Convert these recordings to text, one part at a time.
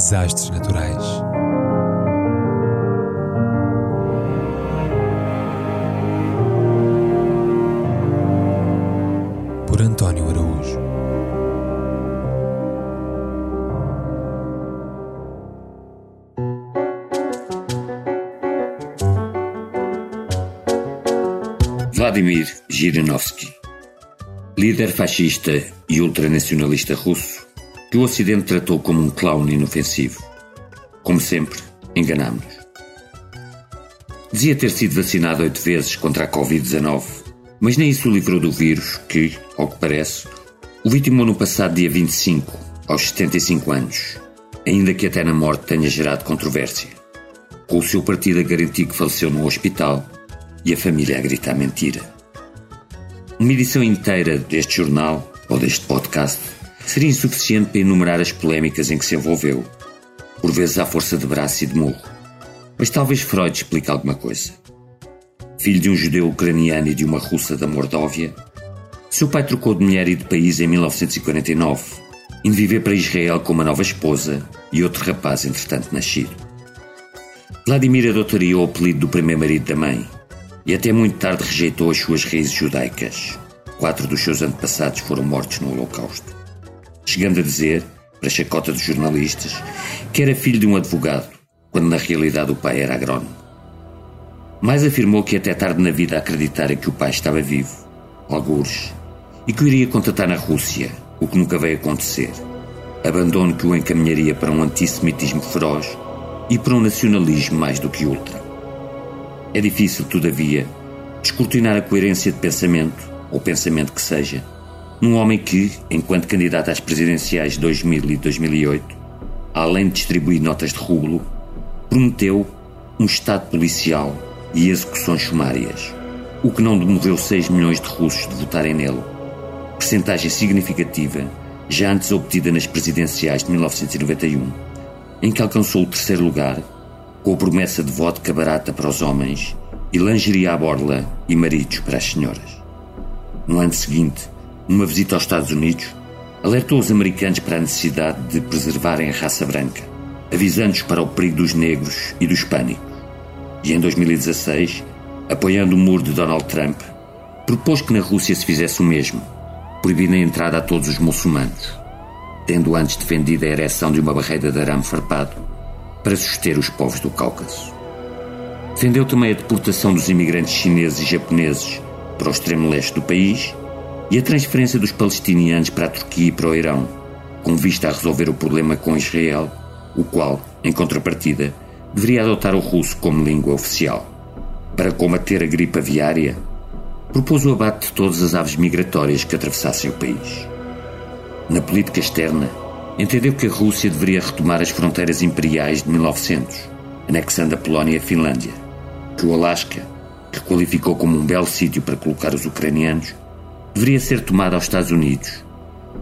Desastres naturais. Por António Araújo. Vladimir Zhirinovsky, líder fascista e ultranacionalista russo, que o Ocidente tratou como um clown inofensivo. Como sempre, enganámos-nos. Dizia ter sido vacinado oito vezes contra a Covid-19, mas nem isso o livrou do vírus que, ao que parece, o vitimou no passado dia 25, aos 75 anos, ainda que até na morte tenha gerado controvérsia, com o seu partido a garantir que faleceu no hospital e a família a gritar mentira. Uma edição inteira deste jornal, ou deste podcast, seria insuficiente para enumerar as polémicas em que se envolveu, por vezes à força de braço e de murro. Mas talvez Freud explique alguma coisa. Filho de um judeu ucraniano e de uma russa da Mordóvia, seu pai trocou de mulher e de país em 1949, indo viver para Israel com uma nova esposa e outro rapaz entretanto nascido. Vladimir adotaria o apelido do primeiro marido da mãe e até muito tarde rejeitou as suas raízes judaicas. Quatro dos seus antepassados foram mortos no Holocausto chegando a dizer, para chacota dos jornalistas, que era filho de um advogado, quando na realidade o pai era agrónomo. Mais afirmou que até tarde na vida acreditara que o pai estava vivo, algures, e que o iria contratar na Rússia, o que nunca veio acontecer. Abandono que o encaminharia para um antissemitismo feroz e para um nacionalismo mais do que ultra. É difícil, todavia, descortinar a coerência de pensamento, ou pensamento que seja, num homem que, enquanto candidato às presidenciais de 2000 e 2008, além de distribuir notas de rublo, prometeu um Estado policial e execuções sumárias, o que não demoveu 6 milhões de russos de votarem nele, percentagem significativa já antes obtida nas presidenciais de 1991, em que alcançou o terceiro lugar, com a promessa de vodka barata para os homens e lingerie à borla e maridos para as senhoras. No ano seguinte, numa visita aos Estados Unidos, alertou os americanos para a necessidade de preservarem a raça branca, avisando-os para o perigo dos negros e dos pânicos. E em 2016, apoiando o muro de Donald Trump, propôs que na Rússia se fizesse o mesmo, proibindo a entrada a todos os muçulmanos, tendo antes defendido a ereção de uma barreira de arame farpado para suster os povos do Cáucaso. Defendeu também a deportação dos imigrantes chineses e japoneses para o extremo leste do país e a transferência dos palestinianos para a Turquia e para o Irão, com vista a resolver o problema com Israel, o qual, em contrapartida, deveria adotar o russo como língua oficial. Para combater a gripe aviária, propôs o abate de todas as aves migratórias que atravessassem o país. Na política externa, entendeu que a Rússia deveria retomar as fronteiras imperiais de 1900, anexando a Polónia e a Finlândia, que o Alasca, que qualificou como um belo sítio para colocar os ucranianos, deveria ser tomada aos Estados Unidos,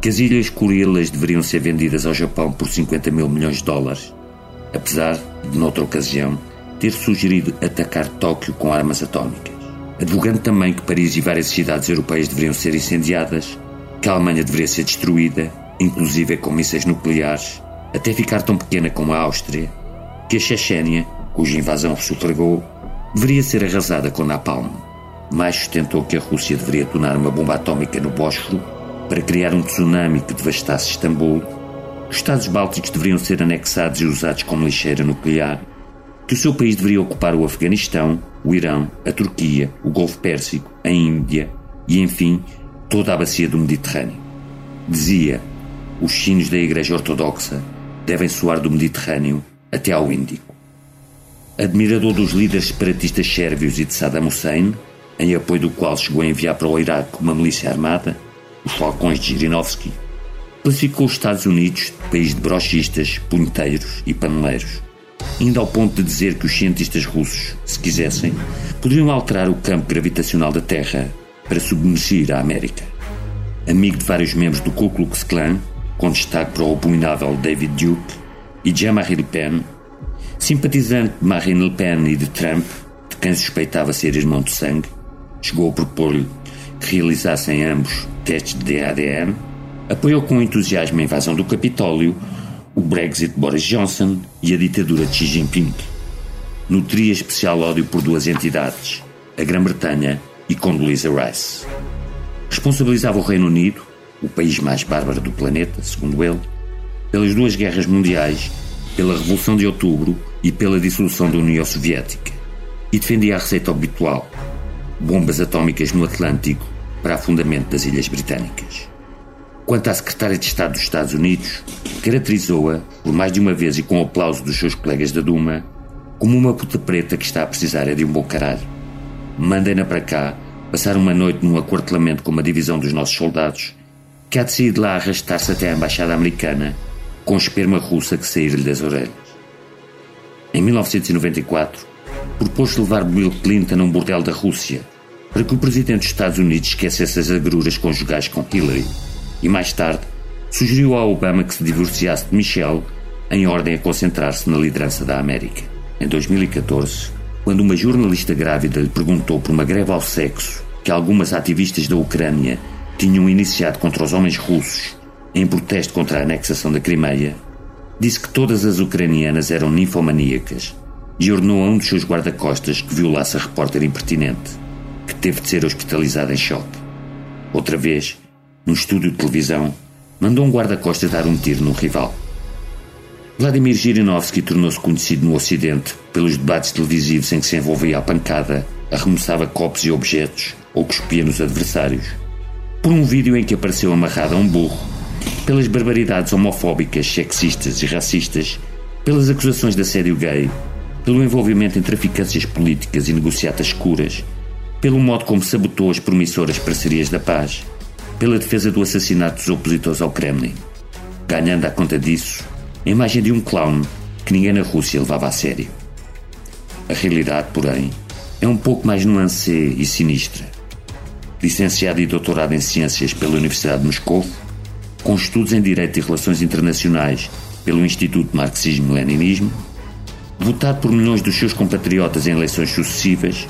que as Ilhas Kurilas deveriam ser vendidas ao Japão por 50 mil milhões de dólares, apesar de, noutra ocasião, ter sugerido atacar Tóquio com armas atómicas, advogando também que Paris e várias cidades europeias deveriam ser incendiadas, que a Alemanha deveria ser destruída, inclusive com mísseis nucleares, até ficar tão pequena como a Áustria, que a Chechênia, cuja invasão sufragou, deveria ser arrasada com napalm mais sustentou que a Rússia deveria tornar uma bomba atómica no Bósforo para criar um tsunami que devastasse Istambul, os Estados Bálticos deveriam ser anexados e usados como lixeira nuclear, que o seu país deveria ocupar o Afeganistão, o Irão, a Turquia, o Golfo Pérsico, a Índia e, enfim, toda a bacia do Mediterrâneo. Dizia: os sinos da Igreja Ortodoxa devem soar do Mediterrâneo até ao Índico. Admirador dos líderes separatistas sérvios e de Saddam Hussein, em apoio do qual chegou a enviar para o Iraque uma milícia armada, os Falcões de Girinovsky, classificou os Estados Unidos de país de brochistas, punheteiros e paneleiros, indo ao ponto de dizer que os cientistas russos, se quisessem, poderiam alterar o campo gravitacional da Terra para submergir a América. Amigo de vários membros do Ku Klux Klan, com destaque para o abominável David Duke e Jean-Marie Le Pen, simpatizante de Marine Le Pen e de Trump, de quem suspeitava ser irmão de sangue, chegou a propor-lhe que realizassem ambos testes de ADN, apoiou com entusiasmo a invasão do Capitólio, o Brexit de Boris Johnson e a ditadura de Xi Jinping. Nutria especial ódio por duas entidades, a Grã-Bretanha e Condoleezza Rice. Responsabilizava o Reino Unido, o país mais bárbaro do planeta, segundo ele, pelas duas guerras mundiais, pela Revolução de Outubro e pela dissolução da União Soviética. E defendia a receita habitual: bombas atómicas no Atlântico para afundamento das Ilhas Britânicas. Quanto à secretária de Estado dos Estados Unidos, caracterizou-a, por mais de uma vez e com o aplauso dos seus colegas da Duma, como uma puta preta que está a precisar é de um bom caralho. Mandem-na para cá, passar uma noite num aquartelamento com uma divisão dos nossos soldados, que há de sair de lá arrastar-se até à Embaixada Americana, com esperma russa que sair-lhe das orelhas. Em 1994, propôs levar Bill Clinton a um bordel da Rússia, para que o presidente dos Estados Unidos esquecesse as agruras conjugais com Hillary e mais tarde sugeriu a Obama que se divorciasse de Michelle em ordem a concentrar-se na liderança da América. Em 2014, quando uma jornalista grávida lhe perguntou por uma greve ao sexo que algumas ativistas da Ucrânia tinham iniciado contra os homens russos em protesto contra a anexação da Crimeia, disse que todas as ucranianas eram ninfomaníacas e ordenou a um dos seus guarda-costas que violasse a repórter impertinente, que teve de ser hospitalizada em choque. Outra vez, num estúdio de televisão, mandou um guarda-costas dar um tiro num rival. Vladimir Zhirinovsky tornou-se conhecido no Ocidente pelos debates televisivos em que se envolvia à pancada, arremessava copos e objetos ou cuspia nos adversários. Por um vídeo em que apareceu amarrado a um burro, pelas barbaridades homofóbicas, sexistas e racistas, pelas acusações de assédio gay, pelo envolvimento em traficâncias políticas e negociatas escuras, pelo modo como sabotou as promissoras parcerias da paz, pela defesa do assassinato dos opositores ao Kremlin, ganhando à conta disso a imagem de um clown que ninguém na Rússia levava a sério. A realidade, porém, é um pouco mais nuancée e sinistra. Licenciado e doutorado em Ciências pela Universidade de Moscou, com estudos em Direito e Relações Internacionais pelo Instituto Marxismo-Leninismo, votado por milhões dos seus compatriotas em eleições sucessivas,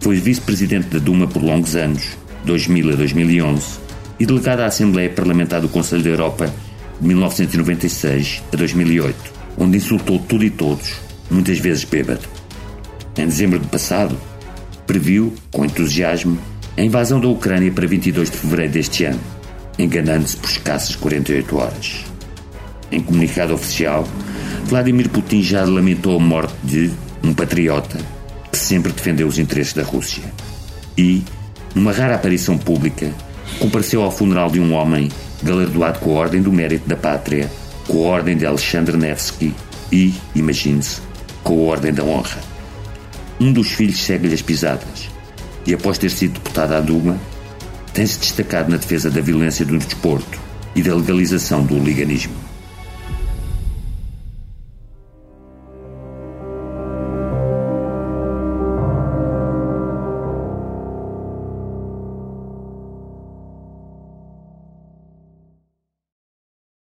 foi vice-presidente da Duma por longos anos, 2000 a 2011, e delegado à Assembleia Parlamentar do Conselho da Europa de 1996 a 2008, onde insultou tudo e todos, muitas vezes bêbado. Em dezembro do passado, previu, com entusiasmo, a invasão da Ucrânia para 22 de fevereiro deste ano, enganando-se por escassas 48 horas. Em comunicado oficial, Vladimir Putin já lamentou a morte de um patriota que sempre defendeu os interesses da Rússia. E, numa rara aparição pública, compareceu ao funeral de um homem galardoado com a Ordem do Mérito da Pátria, com a Ordem de Alexandre Nevsky e, imagine-se, com a Ordem da Honra. Um dos filhos segue-lhe as pisadas e, após ter sido deputado à Duma, tem-se destacado na defesa da violência do desporto e da legalização do hooliganismo.